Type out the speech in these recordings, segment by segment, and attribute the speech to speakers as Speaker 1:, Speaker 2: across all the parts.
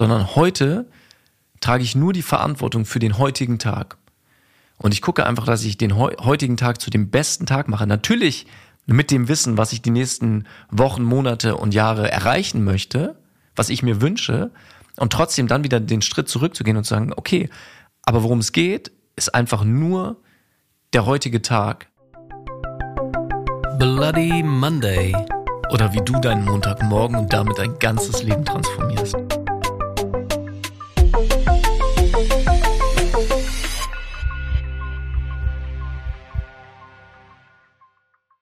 Speaker 1: sondern heute trage ich nur die Verantwortung für den heutigen Tag. Und ich gucke einfach, dass ich den heutigen Tag zu dem besten Tag mache. Natürlich mit dem Wissen, was ich die nächsten Wochen, Monate und Jahre erreichen möchte, was ich mir wünsche, und trotzdem dann wieder den Schritt zurückzugehen und zu sagen, okay, aber worum es geht, ist einfach nur der heutige Tag.
Speaker 2: Bloody Monday.
Speaker 1: Oder wie du deinen Montagmorgen und damit dein ganzes Leben transformierst.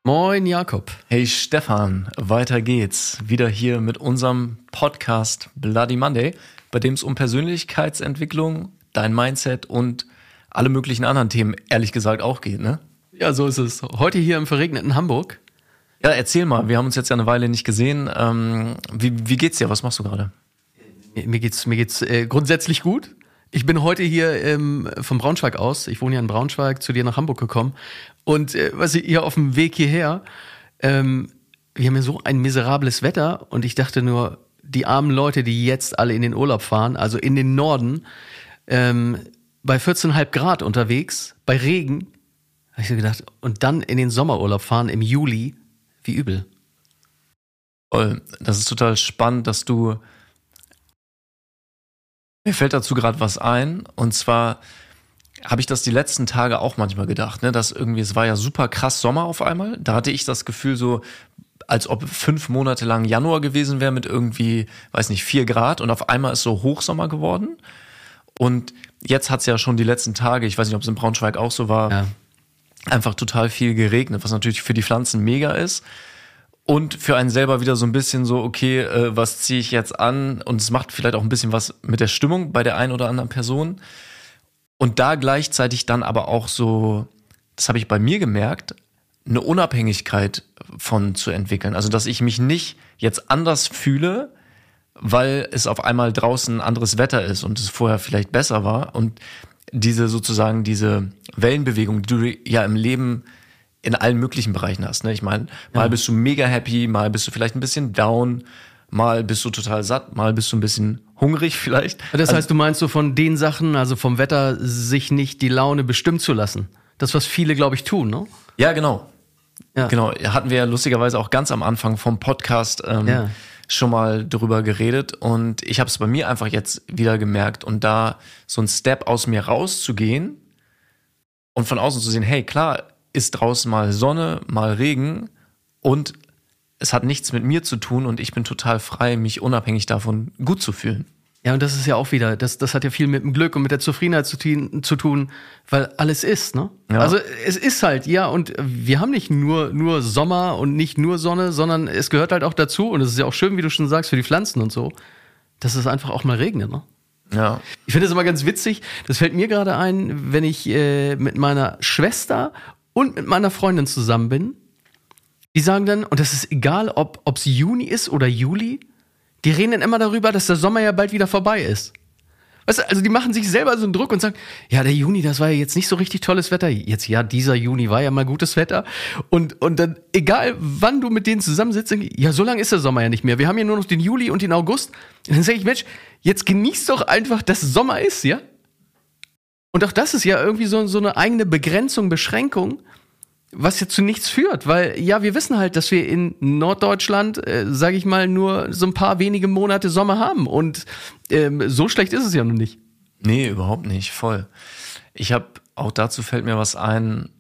Speaker 2: Moin Jakob.
Speaker 1: Hey Stefan, weiter geht's. Wieder hier mit unserem Podcast Bloody Monday, bei dem es um Persönlichkeitsentwicklung, dein Mindset und alle möglichen anderen Themen, ehrlich gesagt, auch geht, ne?
Speaker 2: Ja, so ist es. Heute hier im verregneten Hamburg.
Speaker 1: Ja, erzähl mal, wir haben uns jetzt ja eine Weile nicht gesehen. Ähm, wie, wie geht's dir? Was machst du gerade?
Speaker 2: Mir geht's, mir geht's äh, grundsätzlich gut. Ich bin heute hier ähm, vom Braunschweig aus, ich wohne ja in Braunschweig, zu dir nach Hamburg gekommen. Und äh, was ich hier auf dem Weg hierher, ähm, wir haben ja so ein miserables Wetter und ich dachte nur, die armen Leute, die jetzt alle in den Urlaub fahren, also in den Norden, ähm, bei 14,5 Grad unterwegs, bei Regen, habe ich so gedacht, und dann in den Sommerurlaub fahren im Juli, wie übel.
Speaker 1: Das ist total spannend, dass du mir fällt dazu gerade was ein. Und zwar habe ich das die letzten Tage auch manchmal gedacht, ne, dass irgendwie, es war ja super krass Sommer auf einmal. Da hatte ich das Gefühl so, als ob fünf Monate lang Januar gewesen wäre mit irgendwie, weiß nicht, vier Grad und auf einmal ist so Hochsommer geworden. Und jetzt hat es ja schon die letzten Tage, ich weiß nicht, ob es in Braunschweig auch so war, ja. einfach total viel geregnet, was natürlich für die Pflanzen mega ist und für einen selber wieder so ein bisschen so, okay, äh, was ziehe ich jetzt an? Und es macht vielleicht auch ein bisschen was mit der Stimmung bei der einen oder anderen Person. Und da gleichzeitig dann aber auch so, das habe ich bei mir gemerkt, eine Unabhängigkeit von zu entwickeln. Also, dass ich mich nicht jetzt anders fühle, weil es auf einmal draußen anderes Wetter ist und es vorher vielleicht besser war. Und diese sozusagen, diese Wellenbewegung, die du ja im Leben in allen möglichen Bereichen hast. Ne? Ich meine, mal ja. bist du mega happy, mal bist du vielleicht ein bisschen down, mal bist du total satt, mal bist du ein bisschen hungrig vielleicht.
Speaker 2: Das also, heißt, du meinst so von den Sachen, also vom Wetter, sich nicht die Laune bestimmen zu lassen. Das, was viele, glaube ich, tun, ne?
Speaker 1: Ja, genau. Ja. Genau, hatten wir ja lustigerweise auch ganz am Anfang vom Podcast ähm, ja. schon mal drüber geredet und ich habe es bei mir einfach jetzt wieder gemerkt und da so ein Step aus mir rauszugehen und von außen zu sehen, hey, klar, ist draußen mal Sonne, mal Regen und es hat nichts mit mir zu tun und ich bin total frei, mich unabhängig davon gut zu fühlen.
Speaker 2: Ja, und das ist ja auch wieder, das, das hat ja viel mit dem Glück und mit der Zufriedenheit zu, zu tun, weil alles ist, ne? Ja. Also es ist halt, ja, und wir haben nicht nur, nur Sommer und nicht nur Sonne, sondern es gehört halt auch dazu, und es ist ja auch schön, wie du schon sagst, für die Pflanzen und so, dass es einfach auch mal regnet, ne?
Speaker 1: Ja.
Speaker 2: Ich finde es immer ganz witzig, das fällt mir gerade ein, wenn ich äh, mit meiner Schwester und mit meiner Freundin zusammen bin, die sagen dann, und das ist egal, ob es Juni ist oder Juli, die reden dann immer darüber, dass der Sommer ja bald wieder vorbei ist. Weißt du, also die machen sich selber so einen Druck und sagen, ja, der Juni, das war ja jetzt nicht so richtig tolles Wetter. Jetzt, ja, dieser Juni war ja mal gutes Wetter. Und, und dann, egal wann du mit denen zusammensitzt, ja, so lange ist der Sommer ja nicht mehr. Wir haben ja nur noch den Juli und den August. Und dann sage ich, Mensch, jetzt genieß doch einfach, dass Sommer ist, ja? Und auch das ist ja irgendwie so, so eine eigene Begrenzung, Beschränkung, was ja zu nichts führt, weil ja, wir wissen halt, dass wir in Norddeutschland, äh, sage ich mal, nur so ein paar wenige Monate Sommer haben und ähm, so schlecht ist es ja noch nicht.
Speaker 1: Nee, überhaupt nicht, voll. Ich habe, auch dazu fällt mir was ein,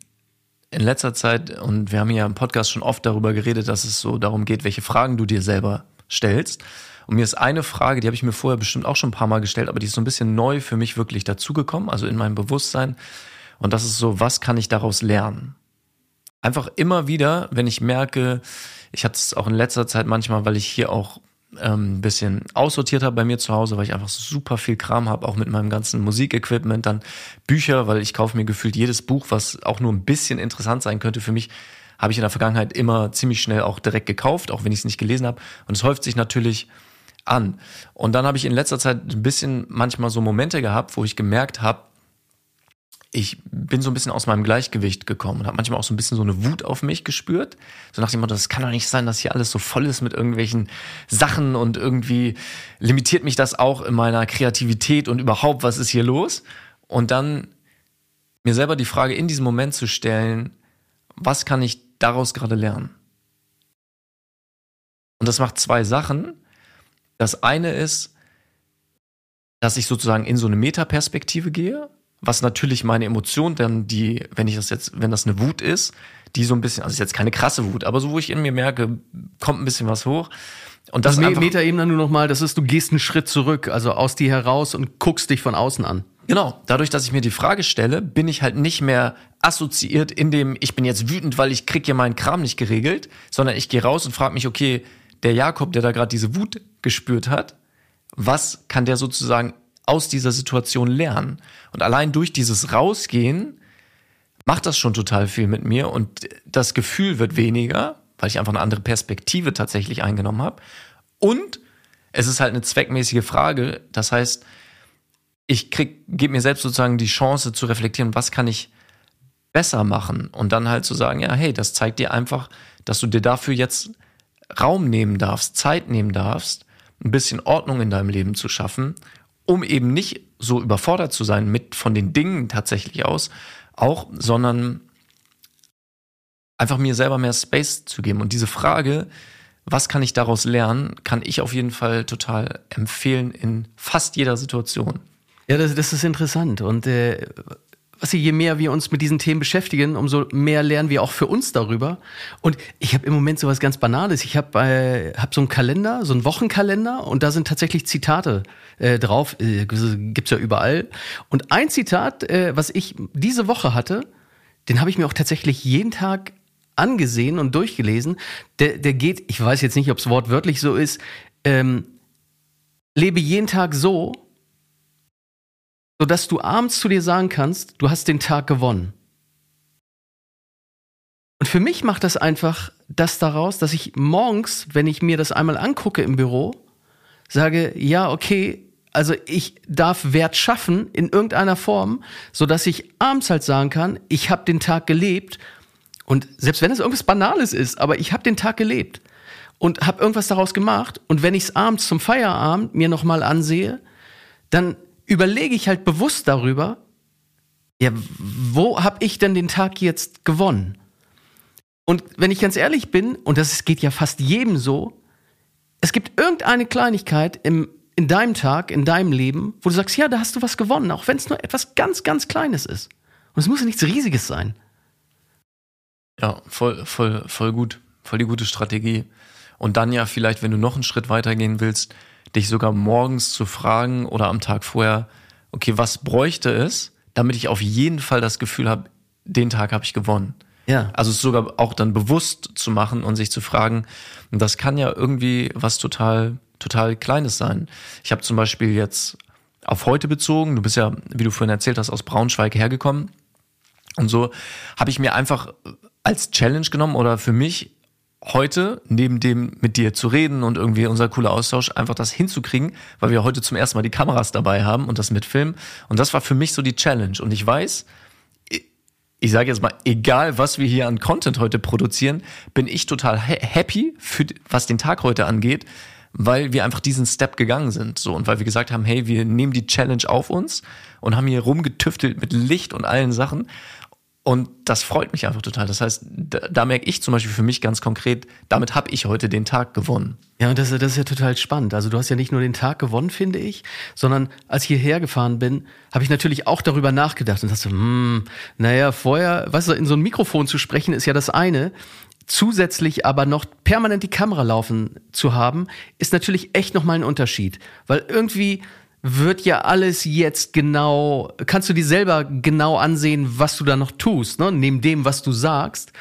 Speaker 1: in letzter Zeit, und wir haben ja im Podcast schon oft darüber geredet, dass es so darum geht, welche Fragen du dir selber stellst. Und mir ist eine Frage, die habe ich mir vorher bestimmt auch schon ein paar Mal gestellt, aber die ist so ein bisschen neu für mich wirklich dazugekommen, also in meinem Bewusstsein. Und das ist so, was kann ich daraus lernen? Einfach immer wieder, wenn ich merke, ich hatte es auch in letzter Zeit manchmal, weil ich hier auch ähm, ein bisschen aussortiert habe bei mir zu Hause, weil ich einfach super viel Kram habe, auch mit meinem ganzen Musikequipment, dann Bücher, weil ich kaufe mir gefühlt jedes Buch, was auch nur ein bisschen interessant sein könnte für mich, habe ich in der Vergangenheit immer ziemlich schnell auch direkt gekauft, auch wenn ich es nicht gelesen habe. Und es häuft sich natürlich an. Und dann habe ich in letzter Zeit ein bisschen manchmal so Momente gehabt, wo ich gemerkt habe, ich bin so ein bisschen aus meinem Gleichgewicht gekommen und habe manchmal auch so ein bisschen so eine Wut auf mich gespürt. So nach dem Motto, das kann doch nicht sein, dass hier alles so voll ist mit irgendwelchen Sachen und irgendwie limitiert mich das auch in meiner Kreativität und überhaupt, was ist hier los? Und dann mir selber die Frage in diesem Moment zu stellen, was kann ich daraus gerade lernen? Und das macht zwei Sachen. Das eine ist, dass ich sozusagen in so eine Metaperspektive gehe, was natürlich meine Emotion dann, die, wenn ich das jetzt, wenn das eine Wut ist, die so ein bisschen, also ist jetzt keine krasse Wut, aber so, wo ich in mir merke, kommt ein bisschen was hoch.
Speaker 2: Und das also Metaebene nur nochmal, das ist, du gehst einen Schritt zurück, also aus dir heraus und guckst dich von außen an.
Speaker 1: Genau, dadurch, dass ich mir die Frage stelle, bin ich halt nicht mehr assoziiert in dem, ich bin jetzt wütend, weil ich krieg hier meinen Kram nicht geregelt, sondern ich gehe raus und frage mich, okay, der Jakob, der da gerade diese Wut gespürt hat, was kann der sozusagen aus dieser Situation lernen? Und allein durch dieses Rausgehen macht das schon total viel mit mir und das Gefühl wird weniger, weil ich einfach eine andere Perspektive tatsächlich eingenommen habe. Und es ist halt eine zweckmäßige Frage. Das heißt, ich gebe mir selbst sozusagen die Chance zu reflektieren, was kann ich besser machen und dann halt zu sagen, ja, hey, das zeigt dir einfach, dass du dir dafür jetzt Raum nehmen darfst, Zeit nehmen darfst, ein bisschen Ordnung in deinem Leben zu schaffen, um eben nicht so überfordert zu sein mit von den Dingen tatsächlich aus, auch, sondern einfach mir selber mehr Space zu geben. Und diese Frage, was kann ich daraus lernen, kann ich auf jeden Fall total empfehlen in fast jeder Situation.
Speaker 2: Ja, das, das ist interessant. Und äh, was je mehr wir uns mit diesen Themen beschäftigen, umso mehr lernen wir auch für uns darüber. Und ich habe im Moment sowas ganz Banales. Ich habe äh, hab so einen Kalender, so einen Wochenkalender und da sind tatsächlich Zitate äh, drauf. Äh, gibt's ja überall. Und ein Zitat, äh, was ich diese Woche hatte, den habe ich mir auch tatsächlich jeden Tag angesehen und durchgelesen. Der, der geht, ich weiß jetzt nicht, ob es wortwörtlich so ist, ähm, lebe jeden Tag so, sodass du abends zu dir sagen kannst, du hast den Tag gewonnen. Und für mich macht das einfach das daraus, dass ich morgens, wenn ich mir das einmal angucke im Büro, sage, ja, okay, also ich darf Wert schaffen in irgendeiner Form, sodass ich abends halt sagen kann, ich habe den Tag gelebt und selbst wenn es irgendwas Banales ist, aber ich habe den Tag gelebt und habe irgendwas daraus gemacht und wenn ich es abends zum Feierabend mir nochmal ansehe, dann überlege ich halt bewusst darüber, ja, wo habe ich denn den Tag jetzt gewonnen? Und wenn ich ganz ehrlich bin, und das geht ja fast jedem so, es gibt irgendeine Kleinigkeit im, in deinem Tag, in deinem Leben, wo du sagst, ja, da hast du was gewonnen, auch wenn es nur etwas ganz, ganz Kleines ist. Und es muss ja nichts Riesiges sein.
Speaker 1: Ja, voll, voll, voll gut. Voll die gute Strategie. Und dann ja vielleicht, wenn du noch einen Schritt weitergehen willst, dich sogar morgens zu fragen oder am Tag vorher, okay, was bräuchte es, damit ich auf jeden Fall das Gefühl habe, den Tag habe ich gewonnen. Ja. Also es sogar auch dann bewusst zu machen und sich zu fragen, das kann ja irgendwie was total, total Kleines sein. Ich habe zum Beispiel jetzt auf heute bezogen, du bist ja, wie du vorhin erzählt hast, aus Braunschweig hergekommen. Und so habe ich mir einfach als Challenge genommen oder für mich heute, neben dem mit dir zu reden und irgendwie unser cooler Austausch, einfach das hinzukriegen, weil wir heute zum ersten Mal die Kameras dabei haben und das mitfilmen. Und das war für mich so die Challenge. Und ich weiß, ich sage jetzt mal, egal was wir hier an Content heute produzieren, bin ich total happy für was den Tag heute angeht, weil wir einfach diesen Step gegangen sind, so und weil wir gesagt haben, hey, wir nehmen die Challenge auf uns und haben hier rumgetüftelt mit Licht und allen Sachen und das freut mich einfach total. Das heißt, da, da merke ich zum Beispiel für mich ganz konkret, damit habe ich heute den Tag gewonnen.
Speaker 2: Ja, und das, das ist ja total spannend. Also du hast ja nicht nur den Tag gewonnen, finde ich, sondern als ich hierher gefahren bin, habe ich natürlich auch darüber nachgedacht und dachte, hm, naja, vorher, weißt du, in so ein Mikrofon zu sprechen ist ja das eine. Zusätzlich aber noch permanent die Kamera laufen zu haben, ist natürlich echt nochmal ein Unterschied. Weil irgendwie wird ja alles jetzt genau, kannst du dir selber genau ansehen, was du da noch tust, ne? neben dem, was du sagst.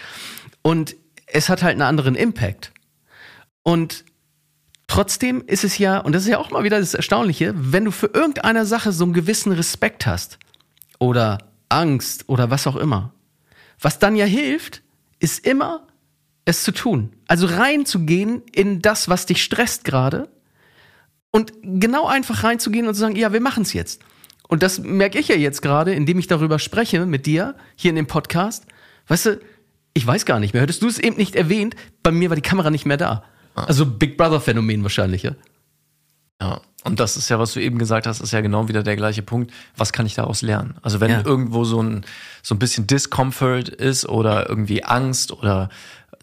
Speaker 2: Und es hat halt einen anderen Impact. Und trotzdem ist es ja, und das ist ja auch mal wieder das Erstaunliche, wenn du für irgendeine Sache so einen gewissen Respekt hast oder Angst oder was auch immer, was dann ja hilft, ist immer es zu tun. Also reinzugehen in das, was dich stresst gerade und genau einfach reinzugehen und zu sagen, ja, wir machen es jetzt. Und das merke ich ja jetzt gerade, indem ich darüber spreche mit dir hier in dem Podcast. Weißt du, ich weiß gar nicht mehr. Hättest du es eben nicht erwähnt, bei mir war die Kamera nicht mehr da. Also Big Brother Phänomen wahrscheinlich, ja.
Speaker 1: Ja, und das ist ja, was du eben gesagt hast, ist ja genau wieder der gleiche Punkt. Was kann ich daraus lernen? Also wenn
Speaker 2: Ja.
Speaker 1: irgendwo so ein, so ein bisschen Discomfort ist oder irgendwie Angst oder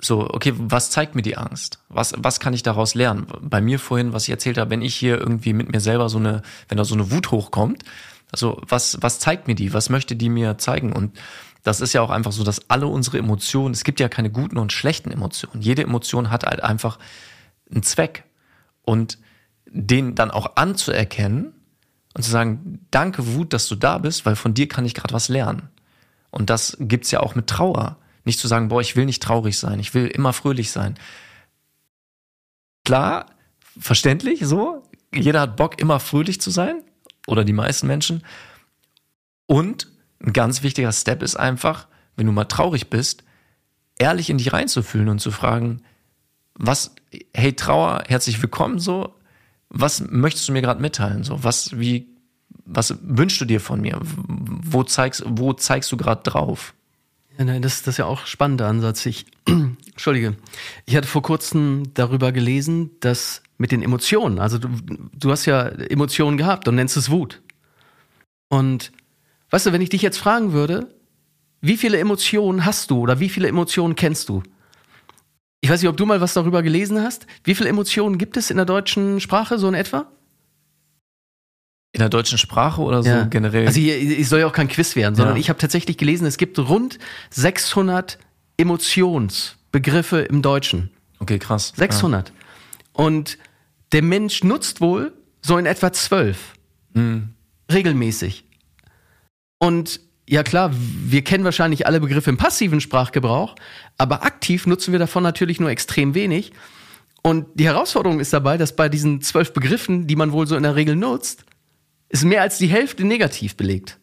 Speaker 1: so, okay, was zeigt mir die Angst? Was, was kann ich daraus lernen? Bei mir vorhin, was ich erzählt habe, wenn ich hier irgendwie mit mir selber so eine, wenn da so eine Wut hochkommt, also was, was zeigt mir die? Was möchte die mir zeigen? Und das ist ja auch einfach so, dass alle unsere Emotionen, es gibt ja keine guten und schlechten Emotionen. Jede Emotion hat halt einfach einen Zweck. Und den dann auch anzuerkennen und zu sagen, danke Wut, dass du da bist, weil von dir kann ich gerade was lernen. Und das gibt's ja auch mit Trauer. Nicht zu sagen, boah, ich will nicht traurig sein, ich will immer fröhlich sein. Klar, verständlich so. Jeder hat Bock, immer fröhlich zu sein. Oder die meisten Menschen. Und ein ganz wichtiger Step ist einfach, wenn du mal traurig bist, ehrlich in dich reinzufühlen und zu fragen, was, hey Trauer, herzlich willkommen so, was möchtest du mir gerade mitteilen? So, was, wie, was wünschst du dir von mir? Wo zeigst, wo zeigst du gerade drauf?
Speaker 2: Ja, nein, das, das ist ja auch ein spannender Ansatz. Ich, Entschuldige, ich hatte vor kurzem darüber gelesen, dass mit den Emotionen, also du, du hast ja Emotionen gehabt und nennst es Wut. Und weißt du, wenn ich dich jetzt fragen würde, wie viele Emotionen hast du oder wie viele Emotionen kennst du? Ich weiß nicht, ob du mal was darüber gelesen hast. Wie viele Emotionen gibt es in der deutschen Sprache, so in etwa?
Speaker 1: In der deutschen Sprache oder so generell?
Speaker 2: Also hier, ich soll ja auch kein Quiz werden, sondern
Speaker 1: Ja.
Speaker 2: ich habe tatsächlich gelesen, es gibt rund 600 Emotionsbegriffe im Deutschen.
Speaker 1: okay, krass.
Speaker 2: 600. Und der Mensch nutzt wohl so in etwa zwölf. Regelmäßig. Und ja klar, wir kennen wahrscheinlich alle Begriffe im passiven Sprachgebrauch, aber aktiv nutzen wir davon natürlich nur extrem wenig. Und die Herausforderung ist dabei, dass bei diesen zwölf Begriffen, die man wohl so in der Regel nutzt, ist mehr als die Hälfte negativ belegt.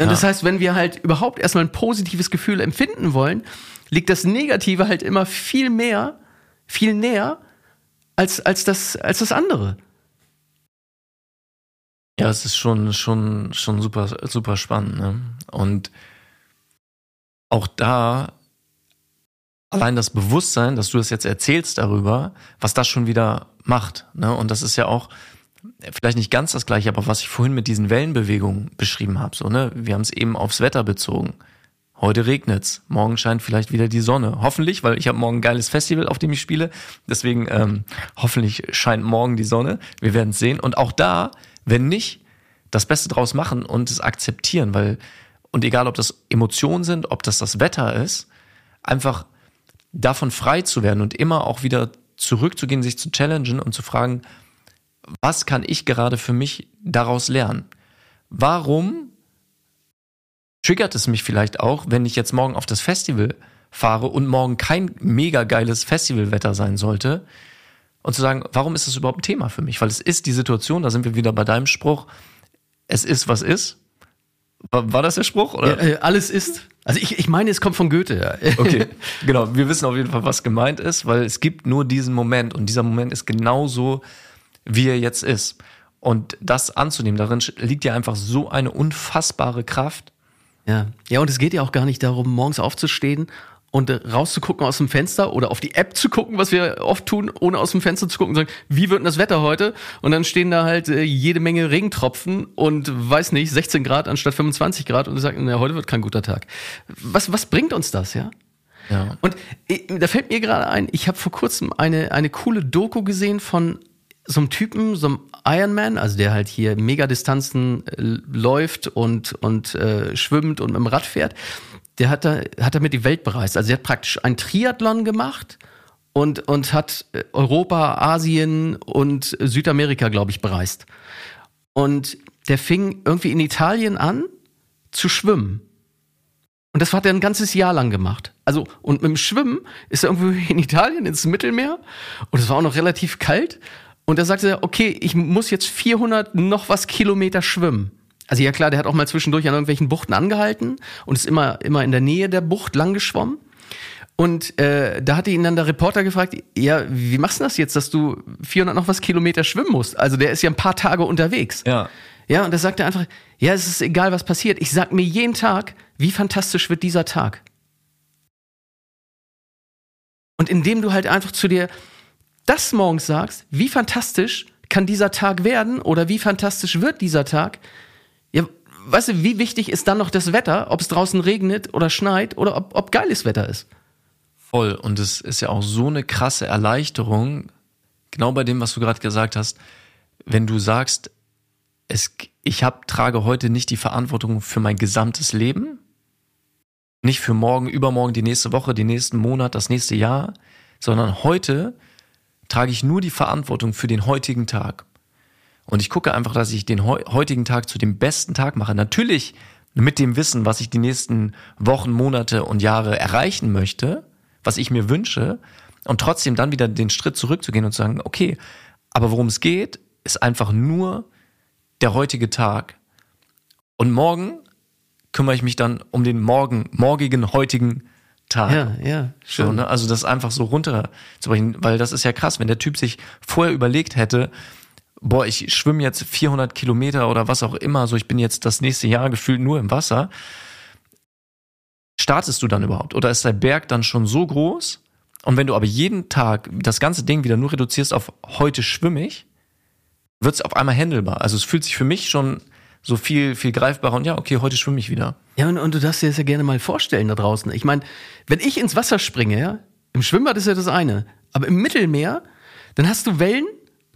Speaker 2: Und
Speaker 1: Ja.
Speaker 2: das heißt, wenn wir halt überhaupt erstmal ein positives Gefühl empfinden wollen, liegt das Negative halt immer viel mehr, viel näher als, als, das, als das andere.
Speaker 1: Ja, es ist schon, schon, schon super, super spannend. Ne? Und auch da allein das Bewusstsein, dass du das jetzt erzählst darüber, was das schon wieder macht. Ne? Und das ist ja auch vielleicht nicht ganz das gleiche, aber was ich vorhin mit diesen Wellenbewegungen beschrieben habe. So, ne? Wir haben es eben aufs Wetter bezogen. Heute regnet's, morgen scheint vielleicht wieder die Sonne. Hoffentlich, weil ich habe morgen ein geiles Festival, auf dem ich spiele. Deswegen ähm, hoffentlich scheint morgen die Sonne. Wir werden es sehen. Und auch da, wenn nicht, das Beste draus machen und es akzeptieren, weil und egal, ob das Emotionen sind, ob das das Wetter ist, einfach davon frei zu werden und immer auch wieder zurückzugehen, sich zu challengen und zu fragen, was kann ich gerade für mich daraus lernen? Warum triggert es mich vielleicht auch, wenn ich jetzt morgen auf das Festival fahre und morgen kein mega geiles Festivalwetter sein sollte? Und zu sagen, warum ist das überhaupt ein Thema für mich? Weil es ist die Situation, da sind wir wieder bei deinem Spruch, es ist, was ist. War, das der Spruch? Oder?
Speaker 2: Ja, äh, alles ist. Also ich, ich meine, es kommt von Goethe. Ja.
Speaker 1: Okay, genau. Wir wissen auf jeden Fall, was gemeint ist, weil es gibt nur diesen Moment und dieser Moment ist genauso, wie er jetzt ist. Und das anzunehmen, darin liegt ja einfach so eine unfassbare Kraft.
Speaker 2: Ja. ja, und es geht ja auch gar nicht darum, morgens aufzustehen und äh, rauszugucken aus dem Fenster oder auf die App zu gucken, was wir oft tun, ohne aus dem Fenster zu gucken und sagen, wie wird denn das Wetter heute? Und dann stehen da halt äh, jede Menge Regentropfen und weiß nicht, 16 Grad anstatt 25 Grad und du sagst, na, heute wird kein guter Tag. Was, was bringt uns das, ja?
Speaker 1: Ja.
Speaker 2: Und äh, da fällt mir gerade ein, ich habe vor kurzem eine, eine coole Doku gesehen von so einem Typen, so einem Ironman, also der halt hier Megadistanzen äh, läuft und, und äh, schwimmt und mit dem Rad fährt. Der hat, da, hat damit die Welt bereist. Also der hat praktisch ein Triathlon gemacht und, und hat äh, Europa, Asien und Südamerika, glaube ich, bereist. Und der fing irgendwie in Italien an zu schwimmen. Und das hat er ein ganzes Jahr lang gemacht. Also, und mit dem Schwimmen ist er irgendwo in Italien ins Mittelmeer und es war auch noch relativ kalt. Und da sagte er, okay, ich muss jetzt 400 noch was Kilometer schwimmen. Also ja klar, der hat auch mal zwischendurch an irgendwelchen Buchten angehalten und ist immer, immer in der Nähe der Bucht lang geschwommen. Und äh, da hatte ihn dann der Reporter gefragt, ja, wie machst du das jetzt, dass du 400 noch was Kilometer schwimmen musst? Also der ist ja ein paar Tage unterwegs.
Speaker 1: Ja.
Speaker 2: Ja, und da sagt er einfach, ja, es ist egal, was passiert. Ich sag mir jeden Tag, wie fantastisch wird dieser Tag. Und indem du halt einfach zu dir das morgens sagst, wie fantastisch kann dieser Tag werden oder wie fantastisch wird dieser Tag, ja, weißt du, wie wichtig ist dann noch das Wetter, ob es draußen regnet oder schneit oder ob, ob geiles Wetter ist?
Speaker 1: Voll. Und es ist ja auch so eine krasse Erleichterung, genau bei dem, was du gerade gesagt hast, wenn du sagst, es, ich hab, trage heute nicht die Verantwortung für mein gesamtes Leben, nicht für morgen, übermorgen, die nächste Woche, den nächsten Monat, das nächste Jahr, sondern heute trage ich nur die Verantwortung für den heutigen Tag. Und ich gucke einfach, dass ich den heutigen Tag zu dem besten Tag mache. Natürlich mit dem Wissen, was ich die nächsten Wochen, Monate und Jahre erreichen möchte, was ich mir wünsche, und trotzdem dann wieder den Schritt zurückzugehen und zu sagen, okay, aber worum es geht, ist einfach nur der heutige Tag. Und morgen kümmere ich mich dann um den morgen, morgigen, heutigen Tag.
Speaker 2: Ja, ja,
Speaker 1: schön. So, ne? Also das einfach so runterzubrechen, weil das ist ja krass, wenn der Typ sich vorher überlegt hätte, boah, ich schwimme jetzt 400 Kilometer oder was auch immer, so ich bin jetzt das nächste Jahr gefühlt nur im Wasser. Startest du dann überhaupt? Oder ist der Berg dann schon so groß? Und wenn du aber jeden Tag das ganze Ding wieder nur reduzierst auf heute schwimme ich, wird es auf einmal handelbar. Also es fühlt sich für mich schon so viel, viel greifbarer und ja, okay, heute schwimme ich wieder.
Speaker 2: Ja, und, und du darfst dir das ja gerne mal vorstellen da draußen. Ich meine, wenn ich ins Wasser springe, ja, im Schwimmbad ist ja das eine, aber im Mittelmeer, dann hast du Wellen,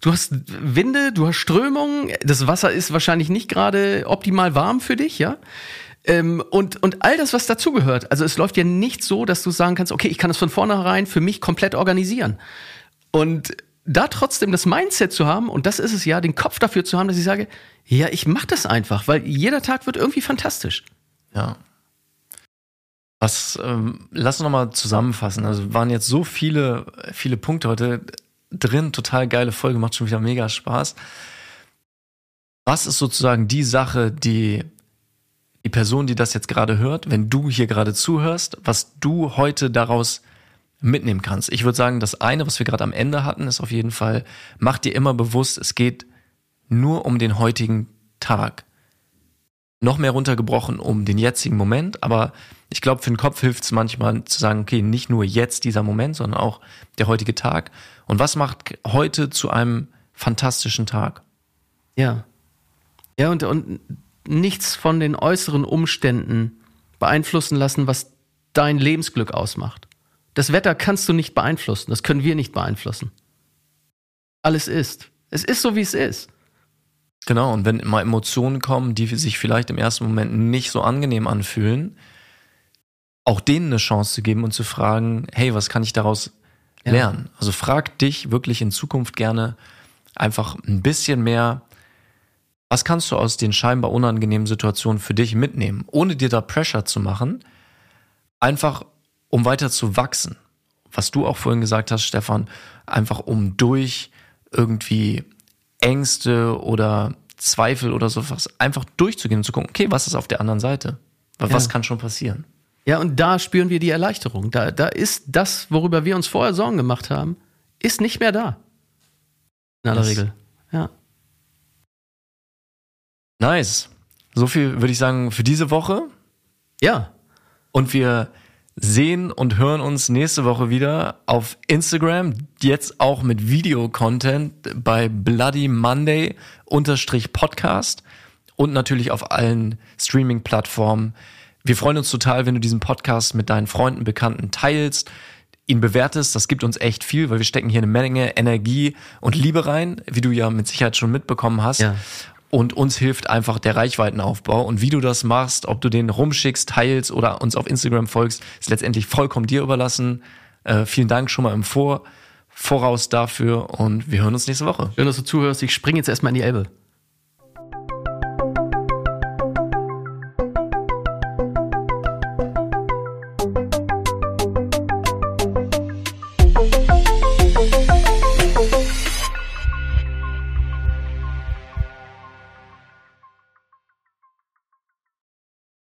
Speaker 2: du hast Winde, du hast Strömungen, das Wasser ist wahrscheinlich nicht gerade optimal warm für dich, ja. Ähm, und, und all das, was dazugehört. Also es läuft ja nicht so, dass du sagen kannst, okay, ich kann das von vornherein für mich komplett organisieren. Und da trotzdem das Mindset zu haben, und das ist es ja, den Kopf dafür zu haben, dass ich sage, ja, ich mach das einfach, weil jeder Tag wird irgendwie fantastisch.
Speaker 1: Ja. Was, ähm, lass uns nochmal zusammenfassen. Also waren jetzt so viele, viele Punkte heute drin, total geile Folge, macht schon wieder mega Spaß. Was ist sozusagen die Sache, die die Person, die das jetzt gerade hört, wenn du hier gerade zuhörst, was du heute daraus mitnehmen kannst. Ich würde sagen, das eine, was wir gerade am Ende hatten, ist auf jeden Fall, mach dir immer bewusst, es geht nur um den heutigen Tag. Noch mehr runtergebrochen um den jetzigen Moment, aber ich glaube, für den Kopf hilft es manchmal zu sagen, okay, nicht nur jetzt dieser Moment, sondern auch der heutige Tag. Und was macht heute zu einem fantastischen Tag?
Speaker 2: Ja. Ja, und, und nichts von den äußeren Umständen beeinflussen lassen, was dein Lebensglück ausmacht. Das Wetter kannst du nicht beeinflussen, das können wir nicht beeinflussen. Alles ist. Es ist so, wie es ist.
Speaker 1: Genau, und wenn immer Emotionen kommen, die sich vielleicht im ersten Moment nicht so angenehm anfühlen, auch denen eine Chance zu geben und zu fragen, hey, was kann ich daraus lernen? Ja. Also frag dich wirklich in Zukunft gerne einfach ein bisschen mehr, was kannst du aus den scheinbar unangenehmen Situationen für dich mitnehmen, ohne dir da Pressure zu machen, einfach um weiter zu wachsen. Was du auch vorhin gesagt hast, Stefan, einfach um durch irgendwie Ängste oder Zweifel oder sowas einfach durchzugehen und zu gucken, okay, was ist auf der anderen Seite? Was ja. kann schon passieren?
Speaker 2: Ja, und da spüren wir die Erleichterung. Da, da ist das, worüber wir uns vorher Sorgen gemacht haben, ist nicht mehr da. In aller yes. Regel. Ja.
Speaker 1: Nice. So viel würde ich sagen für diese Woche.
Speaker 2: Ja.
Speaker 1: Und wir sehen und hören uns nächste Woche wieder auf Instagram, jetzt auch mit Videocontent bei Bloody Monday unterstrich Podcast und natürlich auf allen Streaming-Plattformen. Wir freuen uns total, wenn du diesen Podcast mit deinen Freunden, Bekannten teilst, ihn bewertest. Das gibt uns echt viel, weil wir stecken hier eine Menge Energie und Liebe rein, wie du ja mit Sicherheit schon mitbekommen hast. Ja und uns hilft einfach der Reichweitenaufbau. Und wie du das machst, ob du den rumschickst, teilst oder uns auf Instagram folgst, ist letztendlich vollkommen dir überlassen. Äh, vielen Dank schon mal im Vor Voraus dafür und wir hören uns nächste Woche.
Speaker 2: Schön, dass du zuhörst. Ich springe jetzt erstmal in die Elbe.